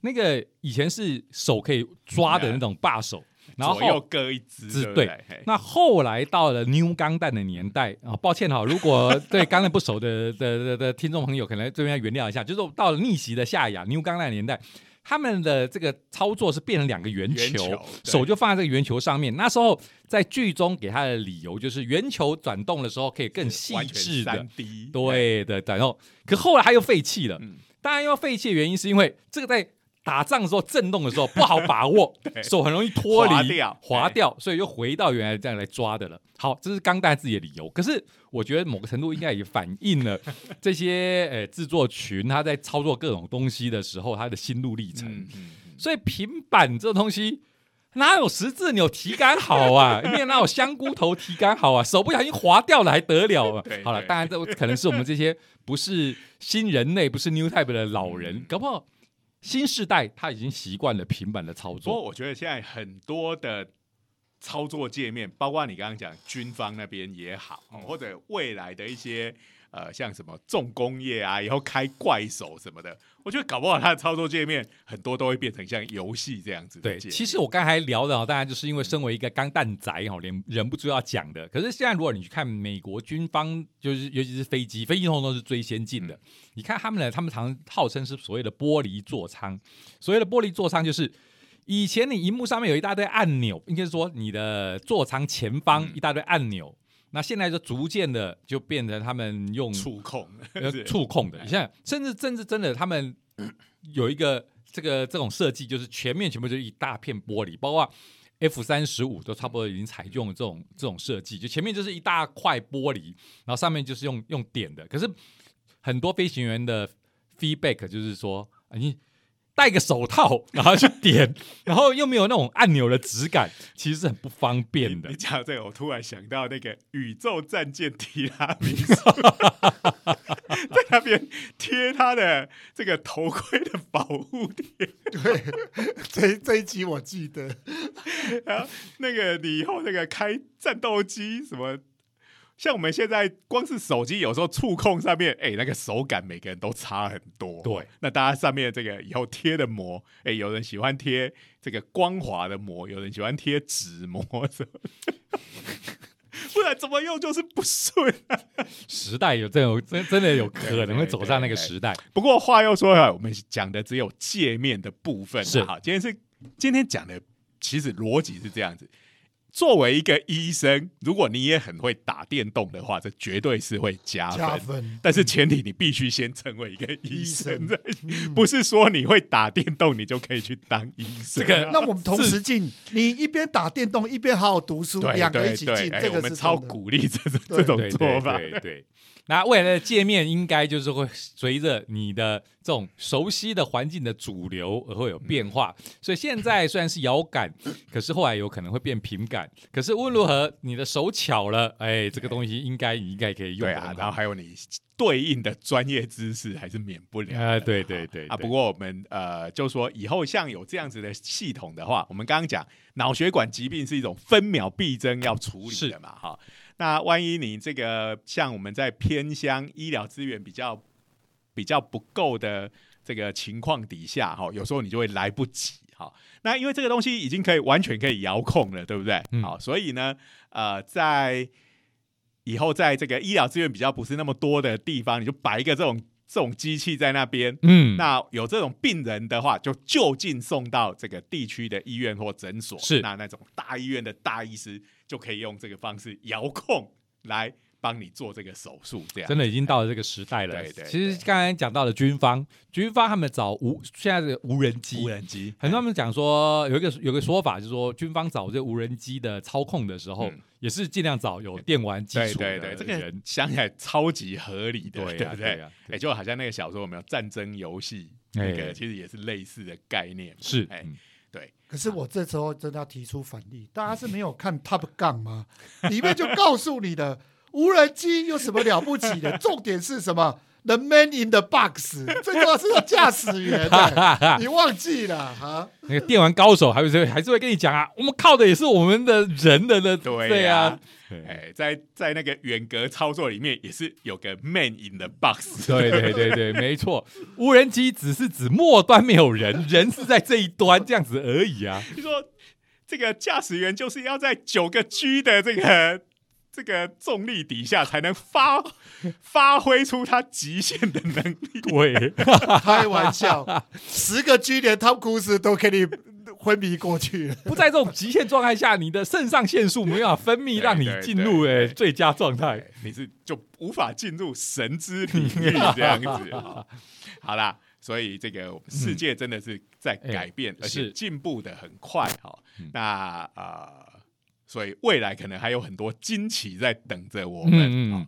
C: 那个以前是手可以抓的那种把手，然后
A: 各一只，
C: 只
A: 对？
C: 那后来到了 New 钢弹的年代啊，抱歉哈，如果对钢弹不熟的 的的的听众朋友，可能这边要原谅一下，就是到了逆袭的夏亚 New 钢弹年代。他们的这个操作是变成两个圆球，手就放在这个圆球上面。那时候在剧中给他的理由就是圆球转动的时候可以更细致的对的，然后可后来他又废弃了。
A: 嗯
C: 当然要废弃的原因是因为这个在打仗的时候震动的时候不好把握，手很容易脱离
A: 滑掉
C: 滑掉，所以又回到原来这样来抓的了。好，这是钢弹自己的理由。可是我觉得某个程度应该也反映了 这些呃制作群他在操作各种东西的时候他的心路历程。
A: 嗯嗯嗯
C: 所以平板这东西哪有十字钮提杆好啊？里面哪有香菇头提杆好啊？手不小心滑掉了还得了啊？好了，
A: 对
C: 当然这可能是我们这些不是新人类、不是 New Type 的老人，
A: 嗯
C: 搞不好新世代他已经习惯了平板的操作
A: 不过。我觉得现在很多的操作界面，包括你刚刚讲军方那边也好，
C: 嗯
A: 或者未来的一些呃像什么重工业啊，以后开怪手什么的，我觉得搞不好它的操作界面很多都会变成像游戏这样子的
C: 对，其实我刚才聊的啊，当然就是因为身为一个钢弹宅哈，连忍不住要讲的。可是现在如果你去看美国军方，就是尤其是飞机，飞机通常都是最先进的。
A: 嗯
C: 你看他们呢，他们常号称是所谓的玻璃座舱。所谓的玻璃座舱，就是以前你荧幕上面有一大堆按钮，应该是说你的座舱前方
A: 嗯
C: 一大堆按钮。那现在就逐渐的就变成他们用
A: 触控
C: 触控的。你像甚至甚至真的，他们有一个这个这种设计，就是全面全部就是一大片玻璃，包括 F 三十五都差不多已经采用了这种这种设计，就前面就是一大块玻璃，然后上面就是用用点的。可是很多飞行员的 feedback 就是说，啊你戴个手套，然后去点，然后又没有那种按钮的质感，其实是很不方便的
A: 你。讲这个，我突然想到那个宇宙战舰提拉米苏，在那边贴他的这个头盔的保护贴，
B: 对，这这一集我记得，
A: 然后那个你以后那个开战斗机什么。像我们现在光是手机，有时候触控上面，哎、那个手感每个人都差很多。
C: 对，
A: 那大家上面这个以后贴的膜，哎、有人喜欢贴这个光滑的膜，有人喜欢贴纸膜什么的，不然怎么用就是不顺、啊。
C: 时代有这种真真的有可能会走上那个
A: 对
C: 时代。
A: 不过话又说回来，我们讲的只有界面的部分啊。
C: 是
A: 好，今天是今天讲的，其实逻辑是这样子。作为一个医生，如果你也很会打电动的话，这绝对是会加分。
B: 加分。
A: 但是前提你必须先成为一个医
B: 医
A: 生 不是说你会打电动你就可以去当医生。
C: 这个
B: 那我们同时进，你一边打电动一边好好读书，
A: 对
B: 两个一起进，
A: 哎
B: 这个是
A: 我们超鼓励这种这种做法。
C: 对对对那未来的界面应该就是会随着你的这种熟悉的环境的主流而会有变化。所以现在虽然是遥感，可是后来有可能会变平杆。可是无论如何，你的手巧了，哎，这个东西应该你应该可以用
A: 对啊。然后还有你对应的专业知识还是免不了。
C: 啊，对对对
A: 啊，
C: 对
A: 不过我们呃，就说以后像有这样子的系统的话，我们刚刚讲脑血管疾病是一种分秒必争要处理的嘛，哈。那万一你这个像我们在偏乡医疗资源比较比较不够的这个情况底下，哈，有时候你就会来不及，哈。那因为这个东西已经可以完全可以遥控了，对不对？
C: 嗯
A: 好，所以呢，呃，在以后在这个医疗资源比较不是那么多的地方，你就摆一个这种这种机器在那边。
C: 嗯，
A: 那有这种病人的话，就就近送到这个地区的医院或诊所。
C: 是
A: 那那种大医院的大医师就可以用这个方式遥控来帮你做这个手术，这样
C: 真的已经到了这个时代了。
A: 对对
C: 其实刚才讲到的军方，军方他们找无现在的无人机
A: 无，人机
C: 很多人讲说有一个有个说法，就是说军方找这无人机的操控的时候，
A: 嗯
C: 也是尽量找有电玩基础的
A: 对对对，这个
C: 人。
A: 想起来超级合理的，
C: 对
A: 不对？
C: 呀，
A: 哎，就好像那个小说有没有战争游戏，那
C: 哎
A: 个其实也是类似的概念。
C: 是，
A: 哎，
C: 嗯
A: 对，
B: 可是我这时候真的要提出反例，大家是没有看 Top Gun 吗？里面就告诉你的，无人机有什么了不起的？重点是什么？The man in the box，最重要是要驾驶员、欸，你忘记了啊？
C: 那个电玩高手还是会还是会跟你讲啊，我们靠的也是我们的人的的，
A: 对
C: 呀
A: 啊，哎，在在那个远隔操作里面，也是有个 man in the box。
C: 对对对对，没错，无人机只是指末端没有人，人是在这一端这样子而已啊。
A: 就说这个驾驶员就是要在九个 G 的这个这个重力底下，才能发发挥出他极限的能力。
C: 对，
B: 开玩笑，十个 G 连汤库斯都给你昏迷过去了。
C: 不在这种极限状态下，你的肾上腺素没办法分泌，
A: 对
C: 让你
A: 对
C: 进入诶最佳状态。
A: 哎你是就无法进入神之领域这样子。好好啦，所以这个世界真的是在改变，而且
C: 是
A: 进步的很快哈
C: 嗯。
A: 那呃，所以未来可能还有很多惊奇在等着我们。
C: 嗯嗯。
A: 好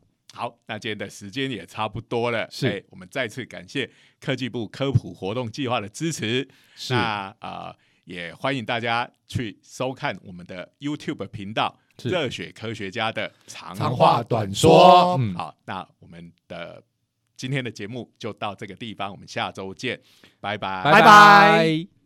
A: 好，那今天的时间也差不多了，
C: 是。
A: 哎我们再次感谢科技部科普活动计划的支持。
C: 是。
A: 那呃，也欢迎大家去收看我们的 YouTube 频道“
C: 是。
A: 热血科学家”的长
B: 长
A: 话
B: 话短
C: 说
B: 说，
C: 嗯。
A: 好，那我们的今天的节目就到这个地方，我们下周见，
C: 拜
B: 拜。拜
C: 拜。